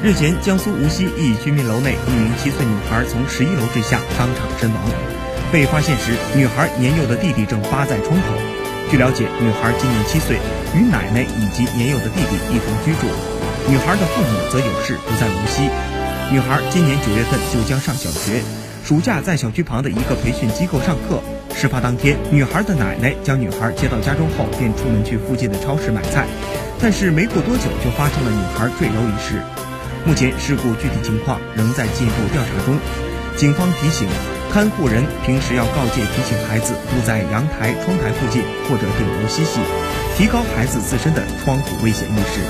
日前，江苏无锡一居民楼内，一名七岁女孩从十一楼坠下，当场身亡。被发现时，女孩年幼的弟弟正扒在窗口。据了解，女孩今年七岁，与奶奶以及年幼的弟弟一同居住。女孩的父母则有事不在无锡。女孩今年九月份就将上小学，暑假在小区旁的一个培训机构上课。事发当天，女孩的奶奶将女孩接到家中后，便出门去附近的超市买菜，但是没过多久就发生了女孩坠楼一事。目前事故具体情况仍在进一步调查中。警方提醒，看护人平时要告诫提醒孩子不在阳台、窗台附近或者顶楼嬉戏，提高孩子自身的窗户危险意识。